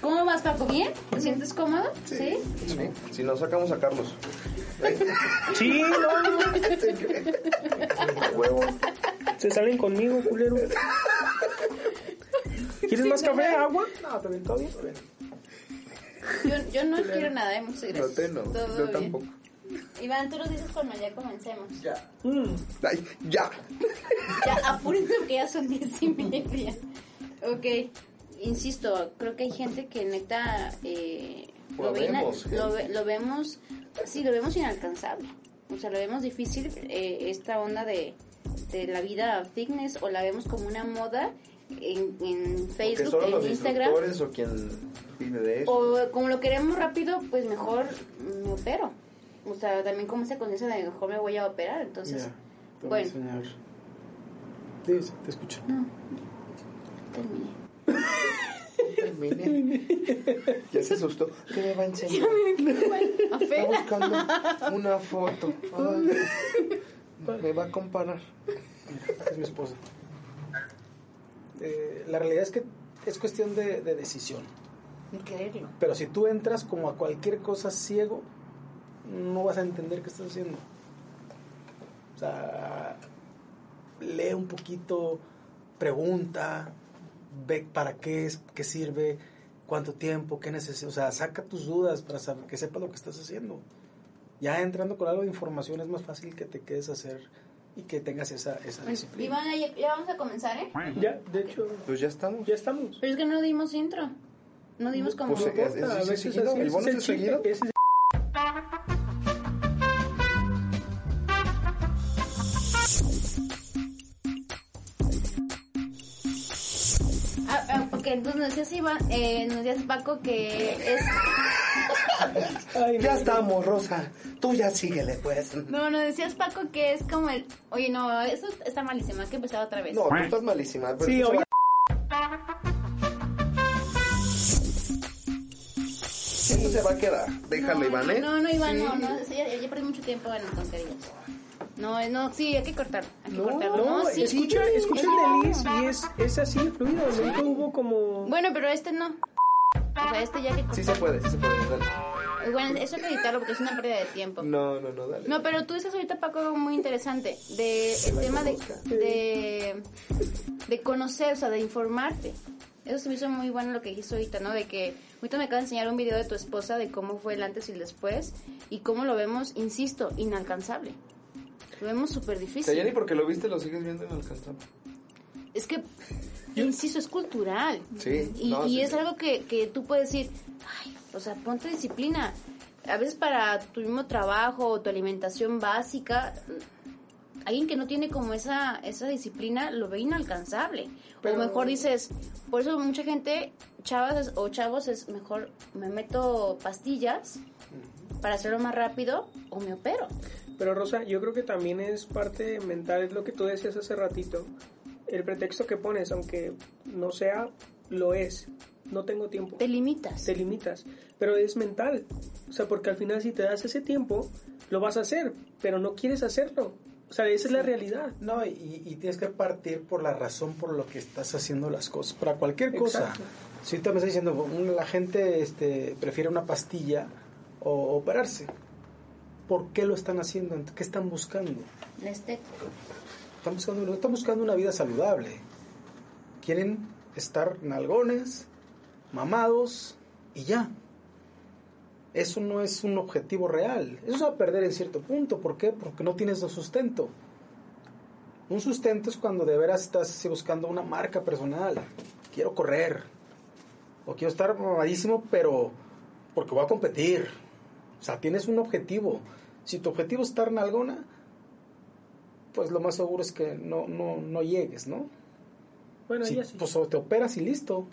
¿Cómo vas, Paco? ¿Bien? ¿Te sientes cómodo? Sí. Sí, si no sacamos a Carlos. Sí, no, Huevo. se salen conmigo, culero. ¿Quieres más café, agua? No, también todo bien. Yo, yo no quiero nada, eh, muchas No gracias. te no. Todo Yo bien. tampoco. Iván, tú nos dices cuando ya comencemos. Ya. Mm, Ay, ya. Ya, apúrense porque ya son diez y media. Ok, insisto, creo que hay gente que neta eh, Lo ve vemos, lo, gente. ve- lo vemos, sí, lo vemos inalcanzable. O sea, lo vemos difícil eh, esta onda de, de la vida fitness o la vemos como una moda en, en Facebook, solo los en Instagram. instructores o quien vive de eso. O como lo queremos rápido, pues mejor me opero. O sea, también como esa conciencia de mejor me voy a operar. Entonces, ya, bueno. Sí, te escucho. Terminé. Terminé. Ya se asustó. ¿Qué me va a enseñar? Está buscando una foto. Ay, me va a comparar. Es mi esposa. Eh, la realidad es que es cuestión de, de decisión. Ni creerlo. Pero si tú entras como a cualquier cosa ciego, no vas a entender qué estás haciendo. O sea, lee un poquito, pregunta, ve para qué es, qué sirve, cuánto tiempo, qué necesitas. O sea, saca tus dudas para saber que sepas lo que estás haciendo. Ya entrando con algo de información es más fácil que te quedes a hacer y que tengas esa, esa disciplina. Iván, ya, ya vamos a comenzar, ¿eh? Ya, de hecho, Pues ya estamos. ya estamos. Pero es que no dimos intro. No dimos como... Pues, es- es- a es es, el seguido. Entonces nos decías, Iván, eh, nos decías Paco que es... Ay, Ya estamos, Rosa. Tú ya síguele, pues. No, nos decías Paco que es como el... Oye, no, eso está malísimo, hay que empezar otra vez. No, tú estás malísima. pero Sí, oye. va- Esto se va a quedar. Déjalo, Iván, ¿eh? No, no, Iván, Sí. no, no, sí, ya, ya perdí mucho tiempo en tonterías. No, no, sí, hay que cortar, hay que cortarlo. No, sí. escucha, escucha Es- el de Liz y es, es así, fluido. Nunca hubo como... Bueno, pero este no. O sea, este ya que Sí se puede, sí se puede. dale. Bueno, eso hay que editarlo porque es una pérdida de tiempo. No, no, no, dale. No, pero tú dices ahorita, Paco, algo muy interesante. De el la tema de, de, de conocer, o sea, de informarte. Eso se me hizo muy bueno lo que dijiste ahorita, ¿no? De que ahorita me acaba de enseñar un video de tu esposa de cómo fue el antes y el después y cómo lo vemos, insisto, inalcanzable. Lo vemos súper O sea, ya difícil. ni porque lo viste lo sigues viendo inalcanzable. Es que, insisto, es cultural. Sí, Y, no, y sí, es sí. algo que, que tú puedes decir, ay, o sea, ponte disciplina. A veces para tu mismo trabajo o tu alimentación básica, alguien que no tiene como esa, esa disciplina lo ve inalcanzable. Pero- o mejor dices, por eso mucha gente, chavas o chavos, es mejor me meto pastillas para hacerlo más rápido o me opero. Pero Rosa, yo creo que también es parte mental, es lo que tú decías hace ratito. El pretexto que pones, aunque no sea, lo es. No tengo tiempo. Te limitas. Te limitas. Pero es mental. O sea, porque al final si te das ese tiempo, lo vas a hacer, pero no quieres hacerlo. O sea, esa es la realidad. No, y, y tienes que partir por la razón por lo que estás haciendo las cosas. Para cualquier cosa. Exacto. Si ahorita me está diciendo, la gente este, prefiere una pastilla o operarse. ¿Por qué lo están haciendo? ¿Qué están buscando? La estética. Están buscando, están buscando una vida saludable. Quieren estar nalgones, mamados y ya. Eso no es un objetivo real. Eso se va a perder en cierto punto. ¿Por qué? Porque no tienes un sustento. Un sustento es cuando de veras estás buscando una marca personal. Quiero correr. O quiero estar mamadísimo, pero porque voy a competir. O sea, tienes un objetivo. Si tu objetivo es estar nalgona, pues lo más seguro es que no, no, no llegues, ¿no? Bueno, Sí, ya sí. Pues o te operas y listo.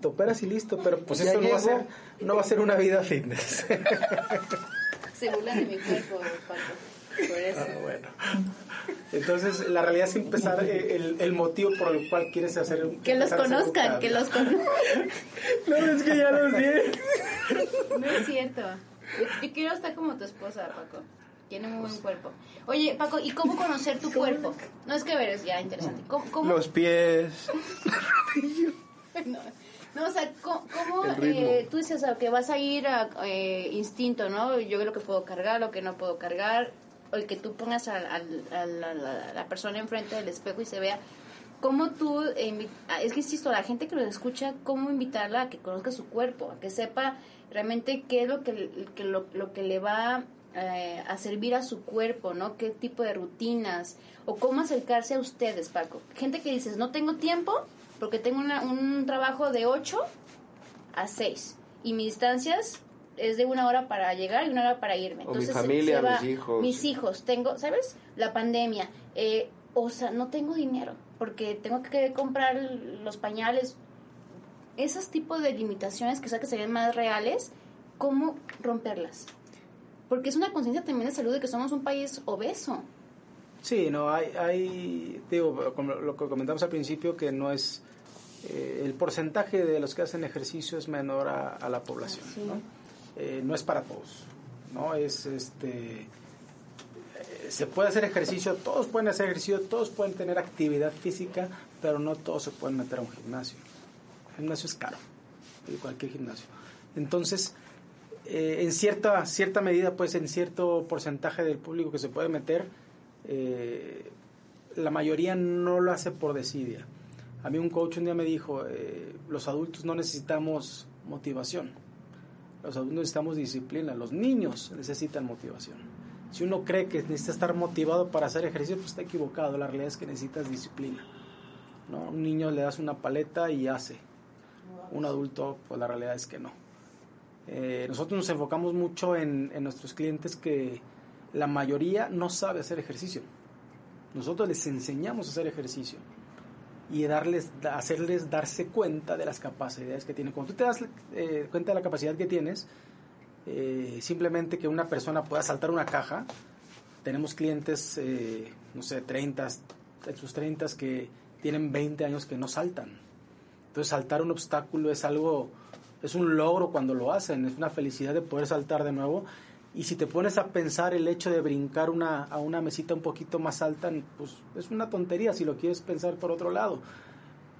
Te operas y listo, pero pues Ya eso no va, a ser, no va a ser una vida fitness. Se burlan de mi cuerpo, Paco. Por eso. Ah, bueno. Entonces, la realidad es empezar eh, el, el motivo por el cual quieres hacer un- Que los conozcan, que los conozcan. No, es que ya los di. No es cierto. Yo, quiero estar como tu esposa, Paco. Tiene muy buen cuerpo. Oye, Paco, ¿y cómo conocer tu cuerpo? No es que ver, es ya interesante. ¿Cómo, cómo- Los pies. no, no, o sea, ¿cómo, cómo, eh, tú dices que vas a ir a eh, instinto, ¿no? Yo lo que puedo cargar, lo que no puedo cargar, o el que tú pongas a, a- a la, la- la persona enfrente del espejo y se vea. ¿Cómo tú, eh, ah, es que insisto, la gente que lo escucha, cómo invitarla a que conozca su cuerpo, a que sepa realmente qué es lo que, que lo, lo que le va eh, a servir a su cuerpo, ¿no? ¿Qué tipo de rutinas? O cómo acercarse a ustedes, Paco. Gente que dices, no tengo tiempo porque tengo una- un trabajo de 8 a 6 y mis distancias es de una hora para llegar y una hora para irme. O mi Entonces, se- familia, mis hijos. Mis hijos, tengo, ¿sabes? La pandemia. eh, o sea, no tengo dinero porque tengo que comprar los pañales. Esos tipos de limitaciones que, serían más reales, ¿cómo romperlas? Porque es una conciencia también de salud de que somos un país obeso. Sí, no, hay, hay digo, como lo que comentamos al principio, que no es, eh, el porcentaje de los que hacen ejercicio es menor a, a la población, Sí. ¿no? Eh, no es para todos, ¿no? Es, este, eh, se puede hacer ejercicio, todos pueden hacer ejercicio, todos pueden tener actividad física, pero no todos se pueden meter a un gimnasio. El gimnasio es caro, cualquier gimnasio. Entonces, eh, en cierta, cierta medida, pues en cierto porcentaje del público que se puede meter, eh, la mayoría no lo hace por desidia. A mí un coach un día me dijo, eh, los adultos no necesitamos motivación, los adultos necesitamos disciplina, los niños necesitan motivación. Si uno cree que necesita estar motivado para hacer ejercicio, pues está equivocado, la realidad es que necesitas disciplina. ¿no? Un niño le das una paleta y hace, un adulto, pues la realidad es que no. Eh, nosotros nos enfocamos mucho en, nuestros clientes que la mayoría no sabe hacer ejercicio. Nosotros les enseñamos a hacer ejercicio y darles, da- hacerles darse cuenta de las capacidades que tienen. Cuando tú te das eh, cuenta de la capacidad que tienes, eh, simplemente que una persona pueda saltar una caja, tenemos clientes, no sé, 30, en sus 30 que tienen 20 años que no saltan. Entonces saltar un obstáculo es algo, es un logro cuando lo hacen, es una felicidad de poder saltar de nuevo. Y si te pones a pensar el hecho de brincar una, a una mesita un poquito más alta, pues es una tontería si lo quieres pensar por otro lado.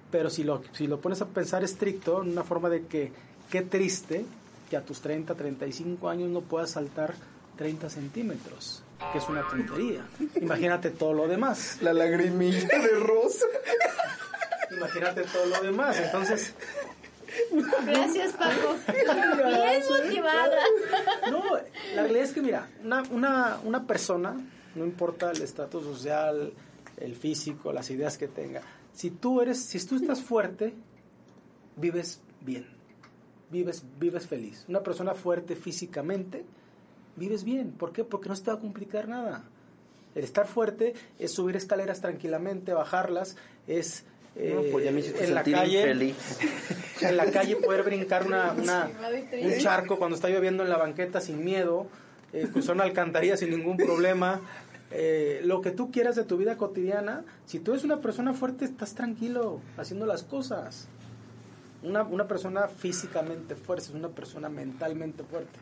Pero si lo, si lo pones a pensar estricto, en una forma de que qué triste que a tus 30, 35 años no puedas saltar 30 centímetros, que es una tontería. Imagínate todo lo demás. La lagrimilla de rosa. Imagínate todo lo demás. Entonces, Gracias, Paco. Bien motivada. no, la realidad es que mira, una, una, una persona, no importa el estatus social, el físico, las ideas que tenga, si tú eres, si tú estás fuerte, vives bien, vives, vives feliz. Una persona fuerte físicamente, vives bien. ¿Por qué? Porque no se te va a complicar nada. El estar fuerte es subir escaleras tranquilamente, bajarlas, es No, pues ya me hiciste en la calle, infeliz. en la calle poder brincar una, una- un charco cuando está lloviendo en la banqueta sin miedo, eh, cruzar una alcantarilla sin ningún problema. eh, lo que tú quieras de tu vida cotidiana, si tú eres una persona fuerte, estás tranquilo haciendo las cosas. Una, una persona físicamente fuerte es una persona mentalmente fuerte.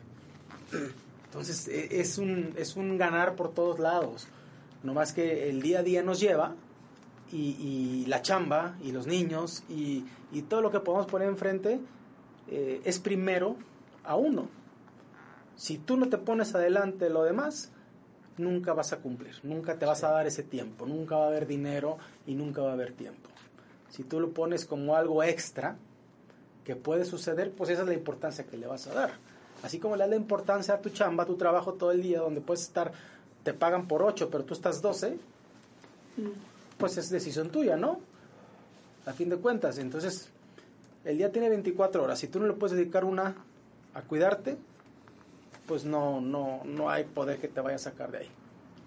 Entonces e- es un, es un ganar por todos lados. No más que el día a día nos lleva y, y la chamba y los niños y, y todo lo que podemos poner enfrente eh, es primero a uno. Si tú no te pones adelante lo demás, nunca vas a cumplir, nunca te vas a dar ese tiempo, nunca va a haber dinero y nunca va a haber tiempo. Si tú lo pones como algo extra que puede suceder, pues esa es la importancia que le vas a dar. Así como le das la importancia a tu chamba, a tu trabajo todo el día, donde puedes estar, te pagan por 8, pero tú estás 12, pues es decisión tuya, ¿no? A fin de cuentas, entonces el día tiene 24 horas, si tú no le puedes dedicar una a cuidarte, pues no, no, no hay poder que te vaya a sacar de ahí.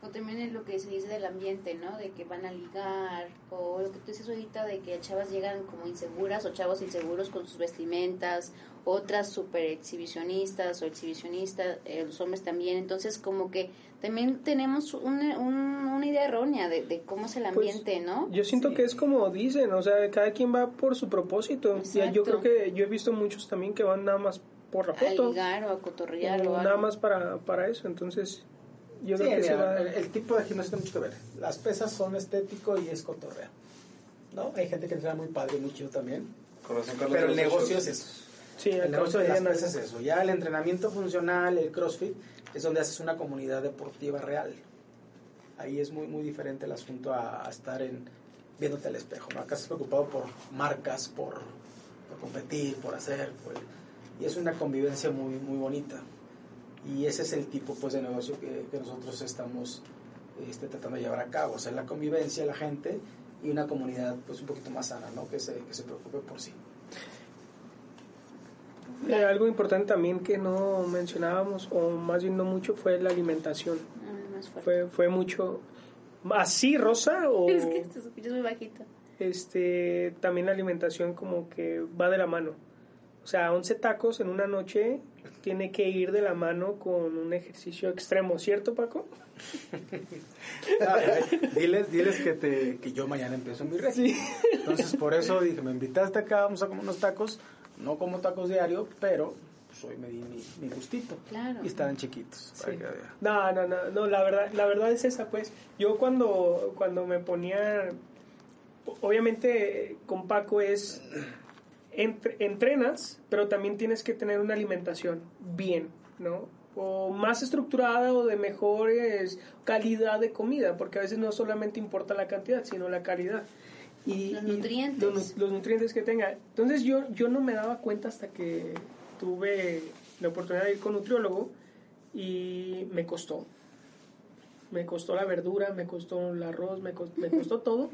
O también es lo que se dice del ambiente, ¿no? De que van a ligar, o lo que tú dices ahorita de que chavas llegan como inseguras o chavos inseguros con sus vestimentas, otras super exhibicionistas o exhibicionistas, eh, los hombres también. Entonces, como que también tenemos una, un- una idea errónea de, de cómo es el Pues, ambiente, ¿no? Yo siento Sí. que es como dicen, o sea, cada quien va por su propósito. Y yo Exacto. creo que yo he visto muchos también que van nada más por la A foto. ligar o a cotorrear o o nada algo. más para, para eso. Entonces, yo Sí, creo que se mira, va... el, el tipo de gimnasio tiene mucho que ver. Las pesas son estético y es cotorreo. ¿No? Hay gente que entrena muy padre, muy chido también. Corazón Carlos Pero el negocio es eso. Sí, El acá negocio de las pesas es eso. Ya el entrenamiento funcional, el CrossFit, es donde haces una comunidad deportiva real. Ahí es muy, muy diferente el asunto a, estar en viéndote al espejo. ¿no? Acá estás preocupado por marcas, por, competir, por hacer. y es una convivencia muy, muy bonita. Y ese es el tipo pues, de negocio que, que nosotros estamos este, tratando de llevar a cabo. O sea, la convivencia, la gente y una comunidad pues, un poquito más sana, ¿no? que, se, que se preocupe por sí. Eh, algo importante también que no mencionábamos, o más bien no mucho, fue la alimentación. Ah, más. Fue, fue mucho... ¿Así, Rosa? O Es que te escuchas muy bajito. este, también la alimentación como que va de la mano. O sea, 11 tacos en una noche tiene que ir de la mano con un ejercicio extremo, ¿cierto, Paco? diles, diles que, te, que yo mañana empiezo mi régimen. Entonces, por eso dije, me invitaste acá, vamos a comer unos tacos. No como tacos diario, pero pues, hoy me di mi, mi gustito. Claro. Y estaban chiquitos. Sí. que. No, no, no, no, la verdad, la verdad es esa, pues. Yo cuando, cuando me ponía, obviamente con Paco es, entre- entrenas, pero también tienes que tener una alimentación bien, ¿no? O más estructurada o de mejores calidad de comida, porque a veces no solamente importa la cantidad, sino la calidad. Y, Los y nutrientes. Los, nu- los nutrientes que tenga. Entonces yo, yo no me daba cuenta hasta que tuve la oportunidad de ir con nutriólogo y me costó. Me costó la verdura, me costó el arroz, me costó, me costó todo.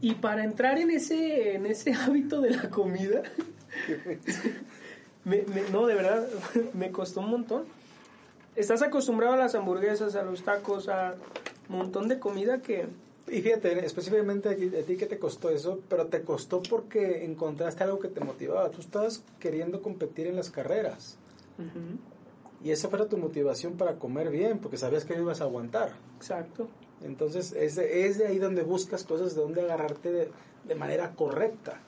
Y para entrar en ese, en ese hábito de la comida, me- me- no, de verdad, me costó un montón. Estás acostumbrado a las hamburguesas, a los tacos, a un montón de comida que... Y fíjate, específicamente a ti, que te costó eso, pero te costó porque encontraste algo que te motivaba. Tú estabas queriendo competir en las carreras. Y esa fuera tu motivación para comer bien, porque sabías que no ibas a aguantar. exacto. Entonces es de, es de ahí donde buscas cosas de donde agarrarte de, de manera correcta.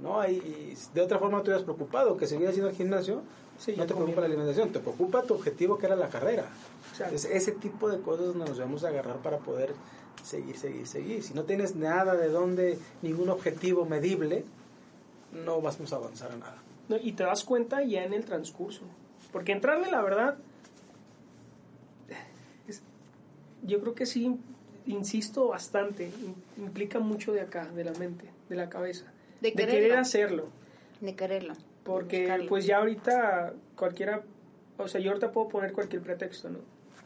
¿No? Ahí- Y, de otra forma tú hubieras preocupado, que siguieras yendo al gimnasio, Sí, no te preocupa la alimentación, te preocupa tu objetivo que era la carrera. Exacto. Es ese tipo de cosas nos debemos agarrar para poder seguir, seguir, seguir. Si no tienes nada de donde, ningún objetivo medible, no vamos a avanzar a nada. No, y te das cuenta ya en el transcurso. Porque entrarle, la verdad, es- yo creo que sí, insisto bastante, im- implica mucho de acá, de la mente, de la cabeza. De querer hacerlo. De quererlo. Porque pues ya ahorita cualquiera, o sea, yo ahorita puedo poner cualquier pretexto, ¿no?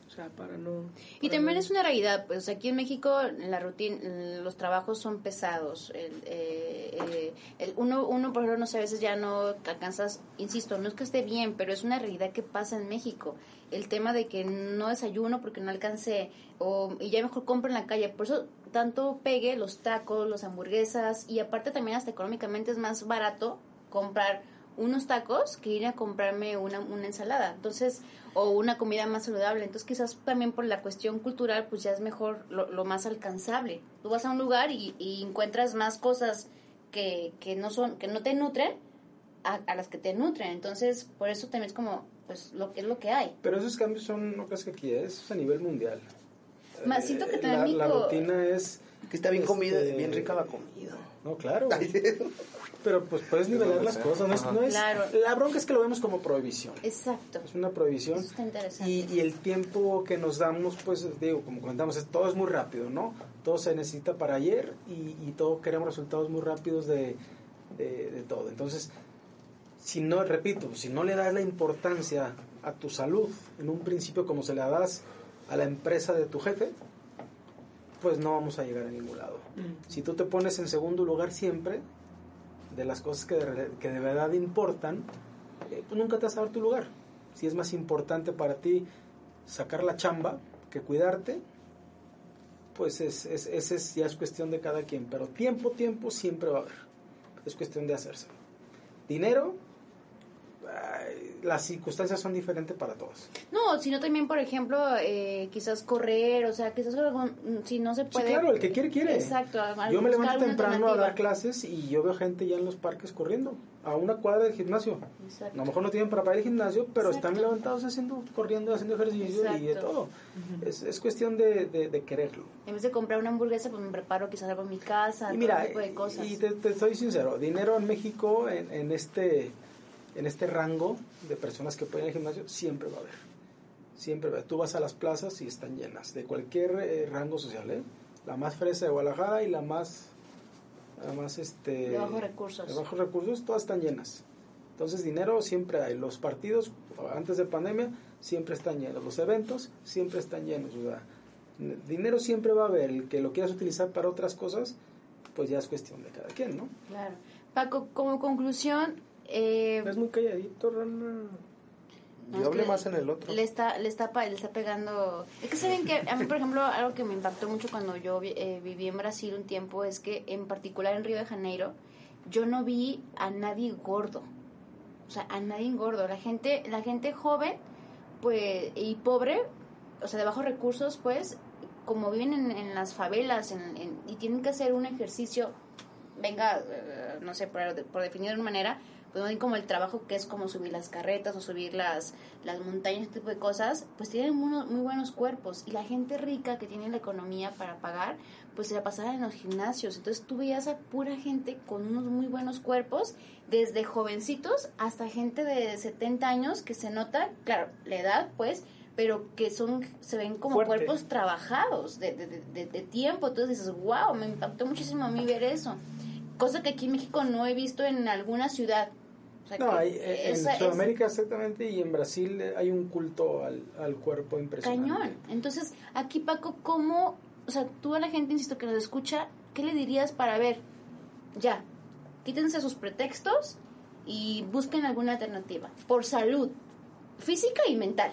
O sea, para no... Y para también no- es una realidad, pues aquí en México la rutina, los trabajos son pesados. El, eh, eh, el uno, uno, por ejemplo, no sé, a veces ya no alcanzas, insisto, no es que esté bien, pero es una realidad que pasa en México. El tema de que no desayuno porque no alcancé, o, y ya mejor compro en la calle. Por eso tanto pegue los tacos, las hamburguesas, y aparte también hasta económicamente es más barato comprar unos tacos que ir a comprarme una, una ensalada. Entonces, o una comida más saludable. Entonces, quizás también por la cuestión cultural, pues ya es mejor lo, lo más alcanzable. Tú vas a un lugar y, y encuentras más cosas que, que no son, que no te nutren a, a las que te nutren. Entonces, por eso también es como, pues, lo que es lo que hay. Pero esos cambios son, no crees que aquí es, es a nivel mundial. Más, siento que Eh, también la, la rutina es... Que está bien comida, este, bien rica la comida. No, claro. Pero pues puedes nivelar las cosas. No es, no es- Claro. La bronca es que lo vemos como prohibición. Exacto. Es una prohibición. Eso está interesante. Y, y el tiempo que nos damos, pues digo, como comentamos, es, todo es muy rápido, ¿no? Todo se necesita para ayer y, y todo queremos resultados muy rápidos de, de- de todo. Entonces, si no, repito, si no le das la importancia a tu salud en un principio como se la das a la empresa de tu jefe, pues no vamos a llegar a ningún lado. Mm. Si tú te pones en segundo lugar siempre de las cosas que de, que de verdad importan, eh, pues nunca te vas a dar tu lugar. Si es más importante para ti sacar la chamba que cuidarte, pues es, es, es, ya es cuestión de cada quien. Pero tiempo, tiempo siempre va a haber. Es cuestión de hacerse. Dinero, las circunstancias son diferentes para todos. No, sino también, por ejemplo, eh, quizás correr, o sea, quizás algún- si no se Sí, puede... claro, el que quiere, quiere. Exacto. Yo me levanto temprano a dar clases y yo veo gente ya en los parques corriendo, a una cuadra del gimnasio. Exacto. A lo mejor no tienen para pagar el gimnasio, pero Exacto. están levantados haciendo, corriendo, haciendo ejercicio y de Exacto. todo. es, es cuestión de, de- de quererlo. En vez de comprar una hamburguesa, pues me preparo quizás algo en mi casa, Y todo mira, tipo de cosas. y te, te soy sincero, dinero en México, en, en este en este rango de personas que pueden ir al gimnasio, siempre va a haber. Siempre va a haber. Tú vas a las plazas y están llenas, de cualquier eh, rango social, ¿eh? La más fresa de Guadalajara y la más, la más este... De bajos recursos. De bajos recursos, todas están llenas. Entonces dinero siempre hay. Los partidos, antes de pandemia, siempre están llenos. Los eventos siempre están llenos. O sea, dinero siempre va a haber. El que lo quieras utilizar para otras cosas, pues ya es cuestión de cada quien, ¿no? Claro. Paco, como conclusión, eh, Es muy calladito, Rana. No, Yo hablé más en el otro. Le está, le está, pa- le está pegando. Es que saben que a mí, por ejemplo, algo que me impactó mucho cuando yo vi- eh, viví en Brasil un tiempo es que, en particular en Río de Janeiro, yo no vi a nadie gordo. O sea, a nadie gordo. La gente, la gente joven, pues, y pobre, o sea, de bajos recursos, pues, como viven en, en las favelas en- en- y tienen que hacer un ejercicio, venga, eh, no sé, por, por definir de una manera, pues como el trabajo que es como subir las carretas o subir las, las montañas, ese tipo de cosas, pues tienen muy, muy buenos cuerpos. Y la gente rica que tiene la economía para pagar, pues se la pasaba en los gimnasios. Entonces tú veías a pura gente con unos muy buenos cuerpos, desde jovencitos hasta gente de 70 años que se nota, claro, la edad pues, pero que son se ven como Fuerte. cuerpos trabajados de, de, de- de tiempo. Entonces dices, wow, me impactó muchísimo a mí ver eso. Cosa que aquí en México no he visto en alguna ciudad. O sea, No, hay, eh, en es Sudamérica exactamente y en Brasil eh, hay un culto al, al cuerpo impresionante. cañón. Entonces, aquí Paco, ¿cómo, o sea, tú a la gente, insisto, que nos escucha, ¿qué le dirías para ver? Ya, quítense sus pretextos y busquen alguna alternativa. Por salud física y mental.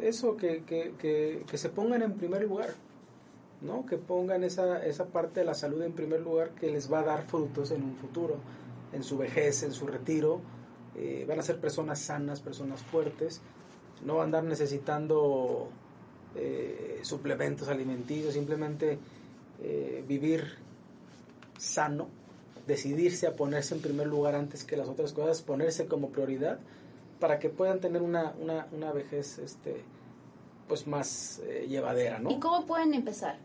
Eso, que, que, que, que se pongan en primer lugar, ¿no? Que pongan esa, esa parte de la salud en primer lugar que les va a dar frutos en un futuro, en su vejez, en su retiro. Eh, van a ser personas sanas, personas fuertes, no van a andar necesitando eh, suplementos alimenticios, simplemente eh, vivir sano, decidirse a ponerse en primer lugar antes que las otras cosas, ponerse como prioridad para que puedan tener una, una, una vejez este pues más llevadera, ¿no? ¿Y cómo pueden empezar?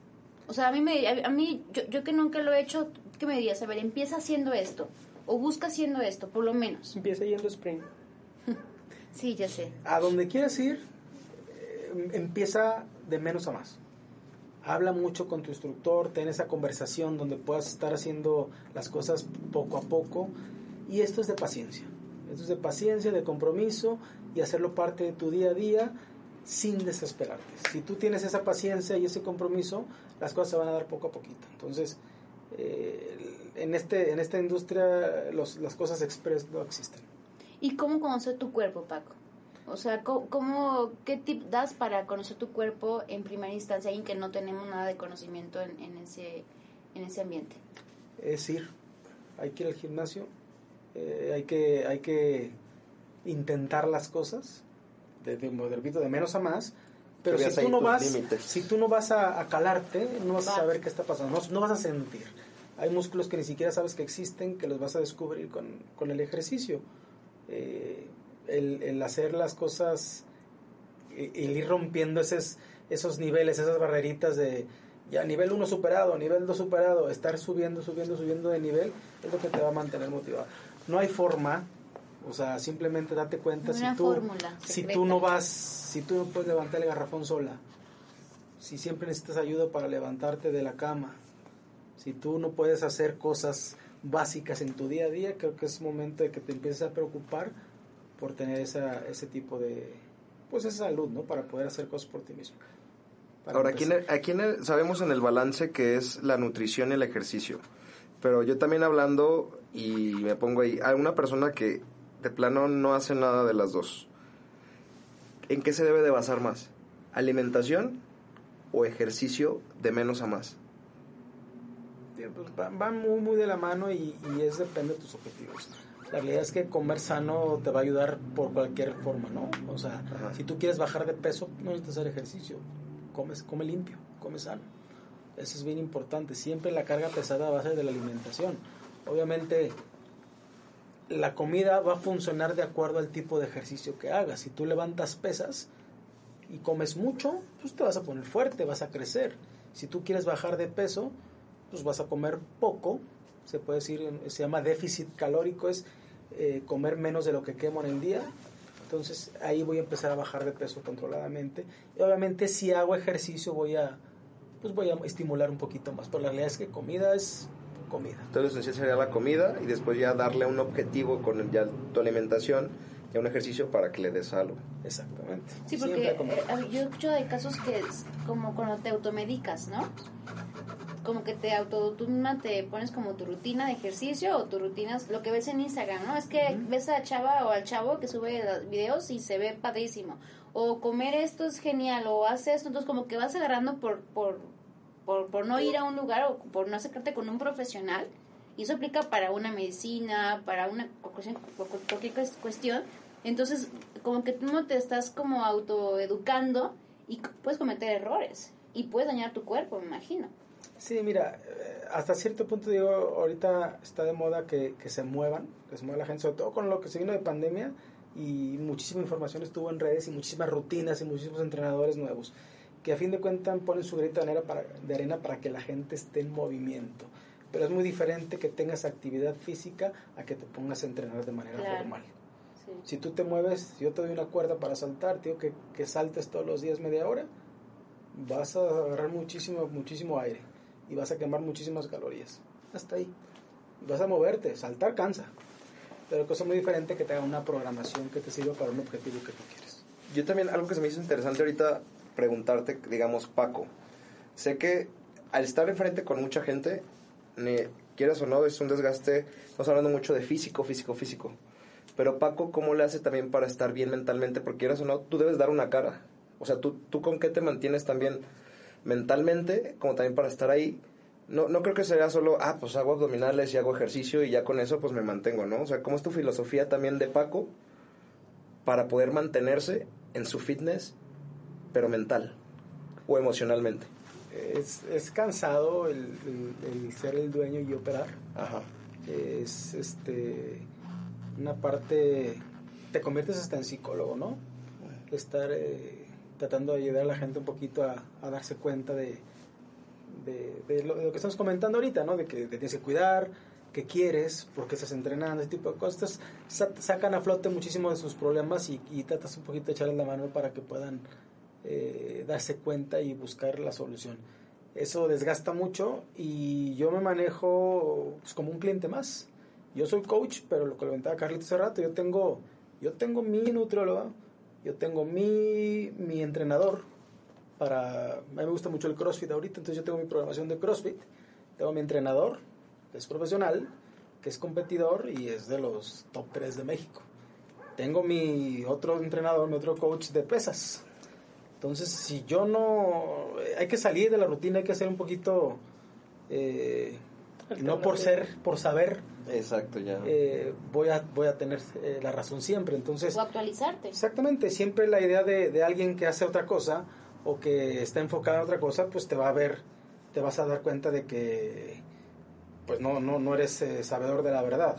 O sea, a mí, me, a mí yo, yo que nunca lo he hecho, ¿qué me dirías? A ver, empieza haciendo esto. O busca haciendo esto, por lo menos. Empieza yendo sprint. Sí, ya sé. A donde quieras ir, eh, empieza de menos a más. Habla mucho con tu instructor, ten esa conversación donde puedas estar haciendo las cosas poco a poco. Y esto es de paciencia. Esto es de paciencia, de compromiso y hacerlo parte de tu día a día sin desesperarte. Si tú tienes esa paciencia y ese compromiso, las cosas se van a dar poco a poquito. Entonces, eh, en, este, en esta industria los- las cosas express no existen. ¿Y cómo conocer tu cuerpo, Paco? O sea, ¿cómo, cómo- ¿qué tip das para conocer tu cuerpo en primera instancia, alguien que no tenemos nada de conocimiento en, en ese, en ese ambiente? es ir, hay que ir al gimnasio, eh, hay, que, hay que intentar las cosas, de, de, de- repito, de menos a más, pero si tú, no vas, si tú no vas a, a calarte, no vas a saber qué está pasando, no, no vas a sentir. Hay músculos que ni siquiera sabes que existen, que los vas a descubrir con, con el ejercicio. Eh, el, el hacer las cosas, e- el ir rompiendo esos, esos niveles, esas barreritas de ya nivel 1 superado, nivel 2 superado, estar subiendo, subiendo, subiendo de nivel es lo que te va a mantener motivado. No hay forma, o sea, simplemente date cuenta Una si tú si tú no vas, si tú no puedes levantar el garrafón sola, si siempre necesitas ayuda para levantarte de la cama, si tú no puedes hacer cosas básicas en tu día a día, creo que es momento de que te empieces a preocupar por tener esa, ese tipo de, pues esa salud, ¿no? Para poder hacer cosas por ti mismo. Para Ahora, aquí, en empezar. el- aquí en el- sabemos en el balance que es la nutrición y el ejercicio. Pero yo también hablando, y me pongo ahí, a una persona que de plano no hace nada de las dos. ¿En qué se debe de basar más? ¿Alimentación o ejercicio de menos a más? Pues, va- van muy, muy de la mano y, y es depende de tus objetivos. La realidad es que comer sano te va a ayudar por cualquier forma, ¿no? O sea, Ajá. si tú quieres bajar de peso, no necesitas hacer ejercicio. Comes, come limpio, come sano. Eso es bien importante. Siempre la carga pesada va a ser de la alimentación. Obviamente, la comida va a funcionar de acuerdo al tipo de ejercicio que hagas. Si tú levantas pesas y comes mucho, pues te vas a poner fuerte, vas a crecer. Si tú quieres bajar de peso, pues vas a comer poco. Se puede decir, se llama déficit calórico, es eh, comer menos de lo que quemo en el día. Entonces ahí voy a empezar a bajar de peso controladamente. Y obviamente si hago ejercicio voy a, pues voy a estimular un poquito más. Pero la realidad es que comida es comida. Entonces, lo esencial sería la comida y después ya darle un objetivo con ya tu alimentación y un ejercicio para que le des algo. Exactamente. Sí, porque eh, yo he escuchado de casos que es como cuando te automedicas, ¿no? Como que te auto, tú misma te pones como tu rutina de ejercicio o tu rutina, lo que ves en Instagram, ¿no? Es que ves a la chava o al chavo que sube los videos y se ve padrísimo. O comer esto es genial, o hace esto, entonces como que vas agarrando por, por, por, por no ir a un lugar o por no acercarte con un profesional. Y eso aplica para una medicina, para una cualquier cuestión. Entonces, como que tú no te estás como autoeducando y puedes cometer errores y puedes dañar tu cuerpo, me imagino. Sí, mira, eh, hasta cierto punto digo, ahorita está de moda que, que se muevan, que se mueva la gente, sobre todo con lo que se vino de pandemia y muchísima información estuvo en redes y muchísimas rutinas y muchísimos entrenadores nuevos, que a fin de cuentas ponen su grito de arena para, de arena para que la gente esté en movimiento. Pero es muy diferente que tengas actividad física a que te pongas a entrenar de manera Claro. formal. Sí. Si tú te mueves, si yo te doy una cuerda para saltar, digo que, que saltes todos los días media hora, vas a agarrar muchísimo, muchísimo aire y vas a quemar muchísimas calorías. Hasta ahí. Vas a moverte, saltar cansa. Pero cosa muy diferente que te haga una programación que te sirva para un objetivo que tú quieres. Yo también, algo que se me hizo interesante ahorita preguntarte, digamos, Paco. Sé que al estar enfrente con mucha gente, ne- quieras o no, es un desgaste. Estamos hablando mucho de físico, físico, físico. Pero Paco, ¿cómo le hace también para estar bien mentalmente? Porque quieras o no, tú debes dar una cara. O sea, ¿tú, tú con qué te mantienes también mentalmente, como también para estar ahí? No, no creo que sea solo, ah, pues hago abdominales y hago ejercicio y ya con eso pues me mantengo, ¿no? O sea, ¿cómo es tu filosofía también de Paco para poder mantenerse en su fitness, pero mental o emocionalmente? Es, es cansado el, el- el ser el dueño y operar. Ajá. Es este una parte. Te conviertes hasta en psicólogo, ¿no? Estar eh, tratando de ayudar a la gente un poquito a, a darse cuenta de, de, de lo, de lo que estamos comentando ahorita, ¿no? De que tienes que cuidar, que quieres, porque estás entrenando, ese tipo de cosas. Sa- sacan a flote muchísimo de sus problemas y, y tratas un poquito de echarles la mano para que puedan eh, darse cuenta y buscar la solución. Eso desgasta mucho y yo me manejo pues, como un cliente más. Yo soy coach, pero lo que comentaba Carlitos hace rato, yo tengo, yo tengo mi nutrióloga, yo tengo mi, mi entrenador para... A mí me gusta mucho el CrossFit ahorita, entonces yo tengo mi programación de CrossFit, tengo mi entrenador, que es profesional, que es competidor y es de los top 3 de México. Tengo mi otro entrenador, mi otro coach de pesas. Entonces, si yo no... Hay que salir de la rutina, hay que ser un poquito... eh, no por ser, por saber, Exacto, ya. eh, voy, a, voy a tener eh, la razón siempre. Entonces, O actualizarte. exactamente, siempre la idea de, de alguien que hace otra cosa o que está enfocado en otra cosa, pues te va a ver, te vas a dar cuenta de que pues no, no, no eres eh, sabedor de la verdad.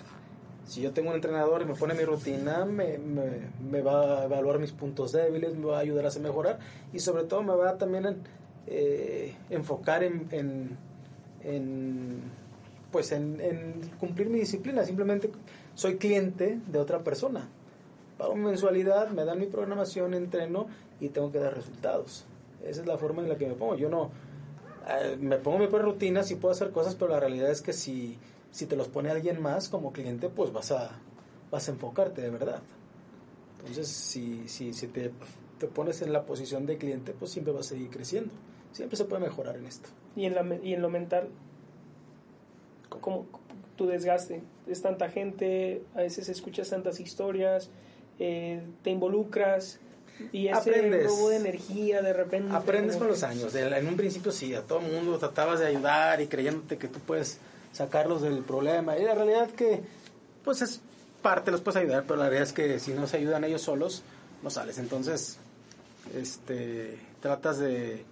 Si yo tengo un entrenador y me pone mi rutina, me, me, me va a evaluar mis puntos débiles, me va a ayudar a hacer mejorar y sobre todo me va a también en, eh, enfocar en, en, en, pues en, cumplir mi disciplina. Simplemente soy cliente de otra persona. Pago mensualidad, me dan mi programación, entreno y tengo que dar resultados. Esa es la forma en la que me pongo. Yo no eh, me pongo mi propia rutina, sí puedo hacer cosas, pero la realidad es que si, si te los pone alguien más como cliente, pues vas a, vas a enfocarte de verdad. Entonces, si, si, si te, te pones en la posición de cliente, pues siempre vas a seguir creciendo. Siempre se puede mejorar en esto. Y en, la, y en lo mental, como tu desgaste. Es tanta gente, a veces escuchas tantas historias, eh, te involucras y ese Aprendes. robo de energía de repente. Aprendes con los años. En un principio sí, a todo el mundo tratabas de ayudar y creyéndote que tú puedes sacarlos del problema. Y la realidad que, pues es, parte, los puedes ayudar, pero la realidad es que si no se ayudan ellos solos, no sales. Entonces, este, tratas de,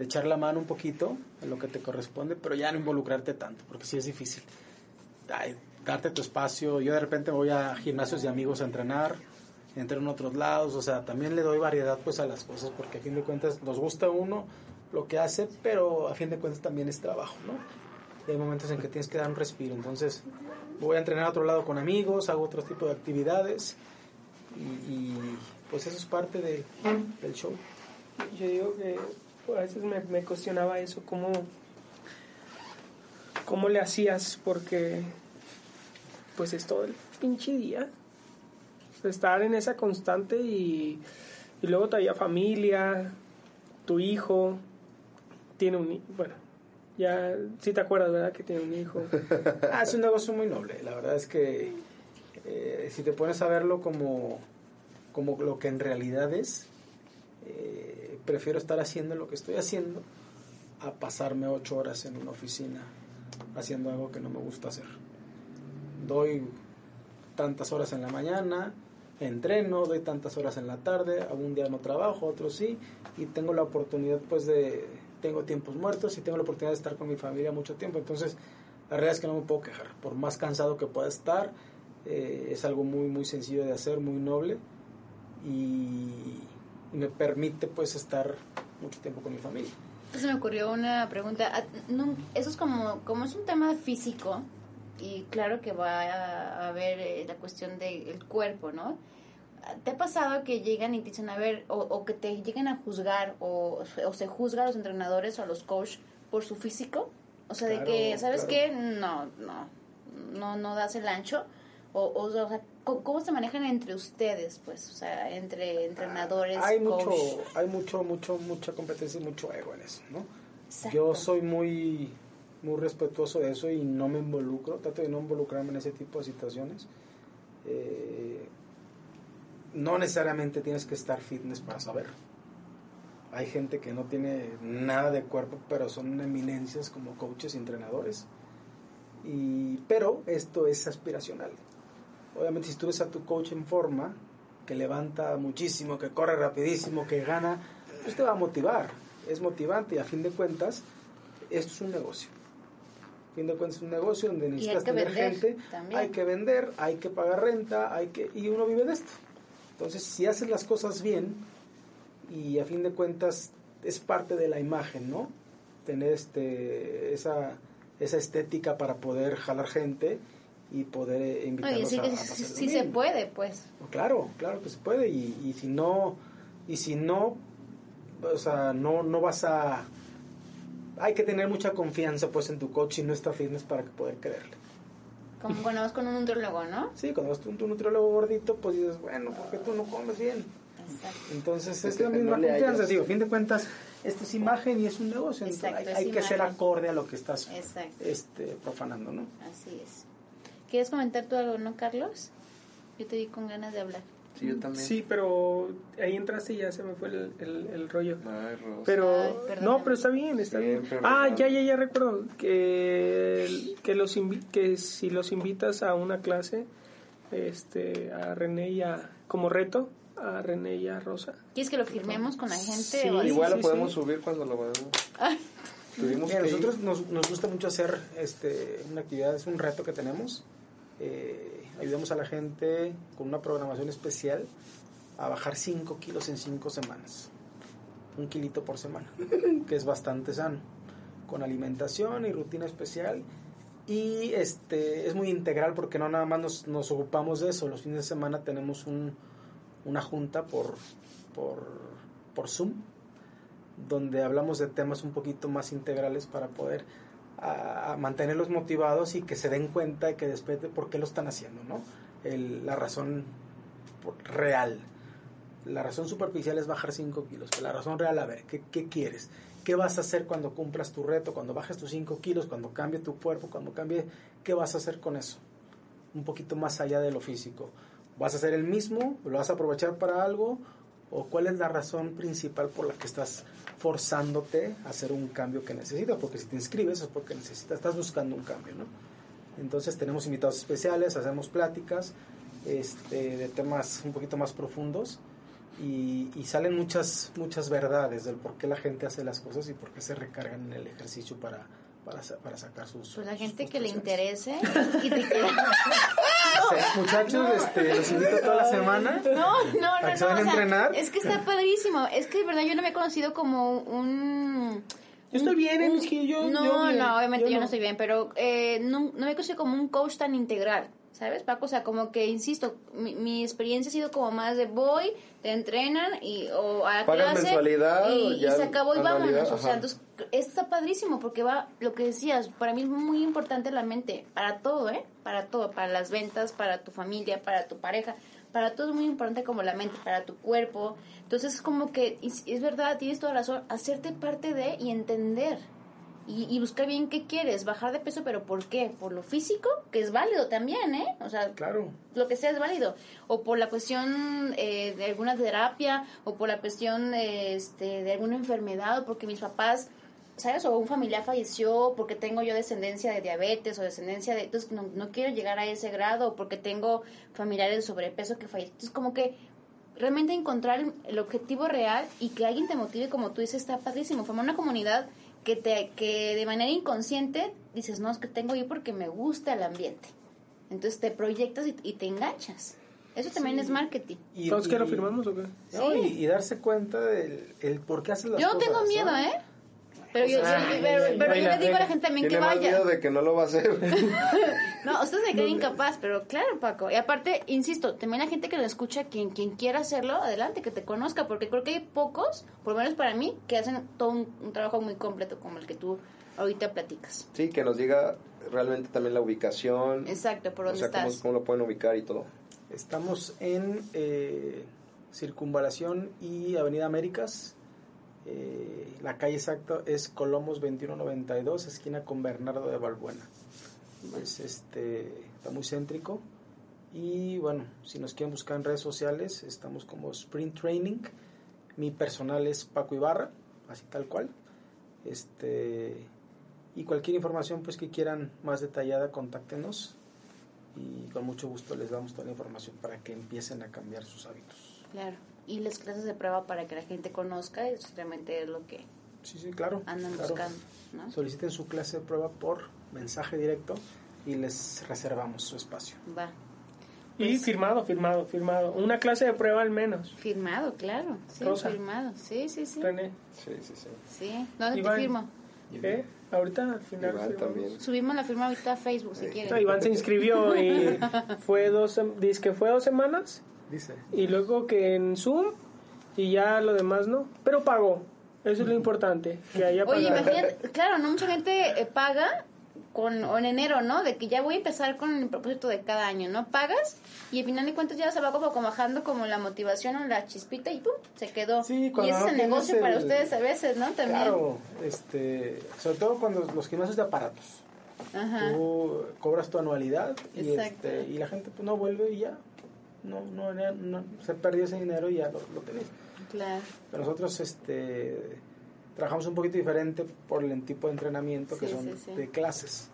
de echar la mano un poquito en lo que te corresponde, pero ya no involucrarte tanto, porque sí es difícil. Ay, darte tu espacio. Yo de repente voy a gimnasios de amigos a entrenar, entreno en otros lados, o sea, también le doy variedad pues a las cosas, porque a fin de cuentas nos gusta uno lo que hace, pero a fin de cuentas también es trabajo, ¿no? Y hay momentos en que tienes que dar un respiro, entonces voy a entrenar a otro lado con amigos, hago otro tipo de actividades y, y, pues eso es parte de, del show. Yo digo que a veces me, me cuestionaba eso, cómo, cómo le hacías, porque pues es todo el pinche día. Estar en esa constante y, y luego todavía familia, tu hijo, tiene un bueno, ya sí te acuerdas, ¿verdad? Que tiene un hijo. Ah, es un negocio muy noble. La verdad es que eh, si te pones a verlo como, como lo que en realidad es, eh, prefiero estar haciendo lo que estoy haciendo a pasarme ocho horas en una oficina haciendo algo que no me gusta hacer. Doy tantas horas en la mañana, entreno, doy tantas horas en la tarde, algún día no trabajo, otro sí, y tengo la oportunidad pues de, tengo tiempos muertos y tengo la oportunidad de estar con mi familia mucho tiempo, entonces la realidad es que no me puedo quejar, por más cansado que pueda estar, eh, es algo muy muy sencillo de hacer, muy noble y, y me permite pues estar mucho tiempo con mi familia. Entonces me ocurrió una pregunta. Ah, Eso es como, como es un tema físico y claro que va a haber eh, la cuestión del cuerpo, ¿no? ¿Te ha pasado que llegan y te dicen, a ver, o, o que te lleguen a juzgar o, o se juzga a los entrenadores o a los coaches por su físico? O sea, Claro, de que, ¿sabes claro. qué? No, no, no, no das el ancho. O, o, o sea, ¿cómo, se manejan entre ustedes, pues? O sea, entre entrenadores, hay coach. mucho hay mucho mucho mucha competencia y mucho ego en eso no Exacto. yo soy muy muy respetuoso de eso y no me involucro trato de no involucrarme en ese tipo de situaciones Eh, no necesariamente tienes que estar fitness para saber hay gente que no tiene nada de cuerpo pero son eminencias como coaches y entrenadores y pero esto es aspiracional obviamente si tú ves a tu coach en forma, que levanta muchísimo, que corre rapidísimo, que gana, pues te va a motivar. Es motivante y a fin de cuentas, esto es un negocio. A fin de cuentas es un negocio donde necesitas tener vender gente, también. hay que vender, hay que pagar renta, hay que y uno vive de esto. Entonces, si haces las cosas bien y a fin de cuentas es parte de la imagen, ¿no? Tener este esa esa estética para poder jalar gente y poder eh, Oye, invitarlos sí, a, a sí, sí se puede, pues. Claro, claro que se puede y, y si no y si no o sea, no no vas a hay que tener mucha confianza pues en tu coach y no está fitness para que poder creerle. Como cuando vas con un nutriólogo, ¿no? Sí, cuando vas tú un nutriólogo gordito, pues dices, bueno, porque tú no comes bien. Exacto. Entonces Es es la misma no confianza, digo, a fin de cuentas, esto es imagen y es un negocio, entonces Exacto, hay, que ser acorde a lo que estás Exacto. este, profanando, ¿no? Así es. ¿Quieres comentar tú algo, no, Carlos? Yo te vi con ganas de hablar. Sí, yo también. Sí, pero ahí entraste y ya se me fue el, el, el rollo. Ay, Rosa. Pero, Ay, no, pero está bien, está bien. Ah, ya, ya, ya recuerdo que, que, los invi- que si los invitas a una clase, este, a René y a, como reto, a René y a Rosa. ¿Quieres que lo firmemos con la gente? Sí, o? Igual sí, lo podemos sí. subir cuando lo veamos. Ay, Tuvimos Mira, que nosotros nos, nos gusta mucho hacer este, una actividad, es un reto que tenemos. Eh, ayudamos a la gente con una programación especial a bajar 5 kilos en 5 semanas. Un kilito por semana, que es bastante sano. Con alimentación y rutina especial. Y este es muy integral porque no nada más nos, nos ocupamos de eso. Los fines de semana tenemos un, una junta por, por, por Zoom donde hablamos de temas un poquito más integrales para poder a, mantenerlos motivados y que se den cuenta y que después de por qué lo están haciendo, ¿no? El- la razón real. La razón superficial es bajar 5 kilos. La razón real, a ver, ¿qué, qué quieres? ¿Qué vas a hacer cuando cumplas tu reto, cuando bajes tus 5 kilos, cuando cambie tu cuerpo, cuando cambie... ¿Qué vas a hacer con eso? Un poquito más allá de lo físico. ¿Vas a hacer el mismo? ¿Lo vas a aprovechar para algo? ¿O cuál es la razón principal por la que estás forzándote a hacer un cambio que necesitas? Porque si te inscribes es porque necesitas, estás buscando un cambio, ¿no? Entonces tenemos invitados especiales, hacemos pláticas este, de temas un poquito más profundos y, y salen muchas, muchas verdades del por qué la gente hace las cosas y por qué se recargan en el ejercicio para, para, para sacar sus... Pues la sus gente que le interese y te quiera- Muchachos, este, los invito toda la semana. No, no, no, ¿Para que se no, vayan o a sea, entrenar? es que está padrísimo. Es que de verdad yo no me he conocido como un... Yo estoy bien, un- es que yo- No, yo bien, no, obviamente yo yo, no. estoy bien, pero eh, no, no me he conocido como un coach tan integral. ¿Sabes, Paco? O sea, como que, insisto, mi, mi experiencia ha sido como más de voy, te entrenan y, o a la Pagas clase mensualidad, y, se acabó y vámonos. O sea, entonces esto está padrísimo porque va, lo que decías, para mí es muy importante la mente, para todo, ¿eh? Para todo, para las ventas, para tu familia, para tu pareja, para todo es muy importante como la mente, para tu cuerpo. Entonces es como que, es verdad, tienes toda la razón, hacerte parte de y entender. Y, y buscar bien qué quieres, bajar de peso, pero ¿por qué? ¿Por lo físico? Que es válido también, ¿eh? O sea, Claro. lo que sea es válido. O por la cuestión eh, de alguna terapia, o por la cuestión eh, este, de alguna enfermedad, o porque mis papás, ¿sabes? O un familiar falleció, porque tengo yo descendencia de diabetes o descendencia de... Entonces no, no quiero llegar a ese grado, o porque tengo familiares de sobrepeso que fallecieron. Entonces como que realmente encontrar el, el objetivo real y que alguien te motive, como tú dices, está padrísimo. Formar una comunidad que, te, que de manera inconsciente dices, no, es que tengo yo porque me gusta el ambiente. Entonces te proyectas y, y te enganchas. Eso también es marketing. Y, ¿Entonces qué lo y- firmamos o qué? no, Sí. y, y darse cuenta del el por qué haces las Yo cosas. tengo miedo. ¿eh? Pero yo, sea, yo- pero, pero yo le digo a la gente también que Tiene vaya. miedo de que no lo va a hacer. No, ustedes me creen incapaz, pero claro, Paco. Y aparte, insisto, también la gente que lo escucha, quien, quien quiera hacerlo, adelante, que te conozca, porque creo que hay pocos, por lo menos para mí, que hacen todo un, un trabajo muy completo como el que tú ahorita platicas. Sí, que nos diga realmente también la ubicación. Exacto, por o dónde sea, cómo, estás. cómo lo pueden ubicar y todo. Estamos en eh, Circunvalación y Avenida Américas. Eh, la calle exacta es Colomos 2192, esquina con Bernardo de Balbuena. Es este, está muy céntrico. Y bueno, si nos quieren buscar en redes sociales, estamos como Sprint Training. Mi personal es Paco Ibarra, así tal cual. Este, y cualquier información pues que quieran más detallada, contáctenos y con mucho gusto les damos toda la información para que empiecen a cambiar sus hábitos. Claro. Y las clases de prueba para que la gente conozca, eso realmente es lo que Sí, sí, claro. andan claro. buscando, ¿no? Soliciten su clase de prueba por mensaje directo y les reservamos su espacio. Va. Y firmado, firmado, firmado. Una clase de prueba al menos. Firmado, claro. Sí, Rosa. firmado. Sí, sí, sí. René. Sí, sí, sí. Sí. ¿Dónde Iván. te firmo? ¿Eh? Ahorita al final. Iván también. Subimos la firma ahorita a Facebook si No, quieren. Iván se inscribió y fue dos, dice que fue dos semanas Dice. y luego que en Zoom y ya lo demás no, pero pagó. Eso es lo importante, que haya Oye, imagínate, claro, no mucha gente eh, paga con o en enero, ¿no? De que ya voy a empezar con el propósito de cada año, ¿no? Pagas y al final de cuentas ya se va como, como bajando como la motivación o la chispita y ¡pum! se quedó. Sí, y ese no es el negocio para ustedes a veces, ¿no? También. Claro, este, sobre todo cuando los gimnasios de aparatos. Ajá. Tú cobras tu anualidad y, este, y la gente pues, no vuelve y ya. No, no, no, no, se perdió ese dinero y ya lo, lo tenés. Claro. Pero nosotros este, trabajamos un poquito diferente por el tipo de entrenamiento que Sí, son sí, sí. de clases.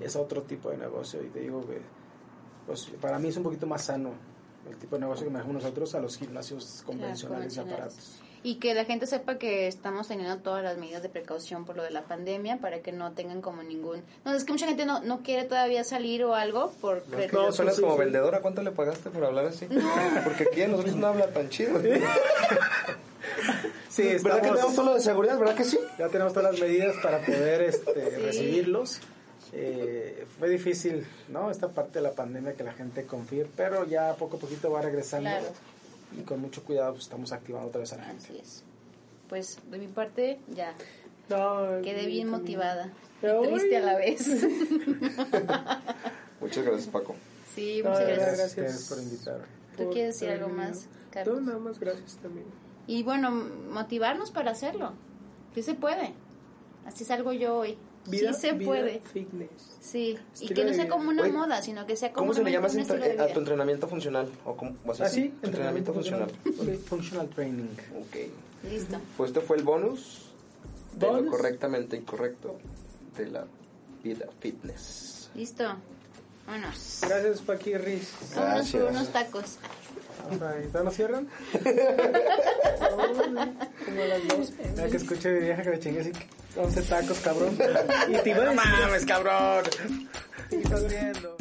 Es otro tipo de negocio y te digo que pues, para mí es un poquito más sano el tipo de negocio que manejamos nosotros a los gimnasios convencionales convencionales. aparatos. Y que la gente sepa que estamos teniendo todas las medidas de precaución por lo de la pandemia para que no tengan como ningún... No, es que mucha gente no, no quiere todavía salir o algo por... No, es que No, ya sí, suenas sí, como sí. vendedora. ¿Cuánto le pagaste por hablar así? Porque aquí a nosotros no habla tan chido. Sí, ¿Verdad que tenemos todo lo de seguridad? ¿Verdad que sí? Ya tenemos todas las medidas para poder este, Sí. recibirlos. Eh, fue difícil, ¿no? Esta parte de la pandemia que la gente confíe, pero ya poco a poquito va regresando. Claro. Y con mucho cuidado pues, estamos activando otra vez a la gente. Así es. Pues de mi parte ya No, quedé bien también. motivada. Y triste a la vez. Muchas gracias, Paco. Sí, No, muchas gracias. Gracias por invitarme. ¿Tú Por quieres decir algo más. Carlos? No, nada más gracias también. Y bueno, motivarnos para hacerlo. Sí se puede. Así salgo yo hoy. Vida- sí se vida puede. Fitness. Sí. Y Estilo que no sea como una Oye, moda, sino que sea como ¿Cómo se le llama a tu entrenamiento funcional? ¿O cómo, o así, ¿Ah, sí? sí? Entrenamiento funcional. funcional. Functional training. Ok. Listo. Pues este fue el bonus de lo ¿Bonus? correctamente incorrecto de la vida fitness. Listo. Vámonos. Gracias, Paqui Riz. Vámonos por unos tacos. Ay, ¿Todavía no cierran? Ya que escuché mi vieja que me chingue así 11 tacos, cabrón. Y te iba a No decir... mames, cabrón. Estás viendo.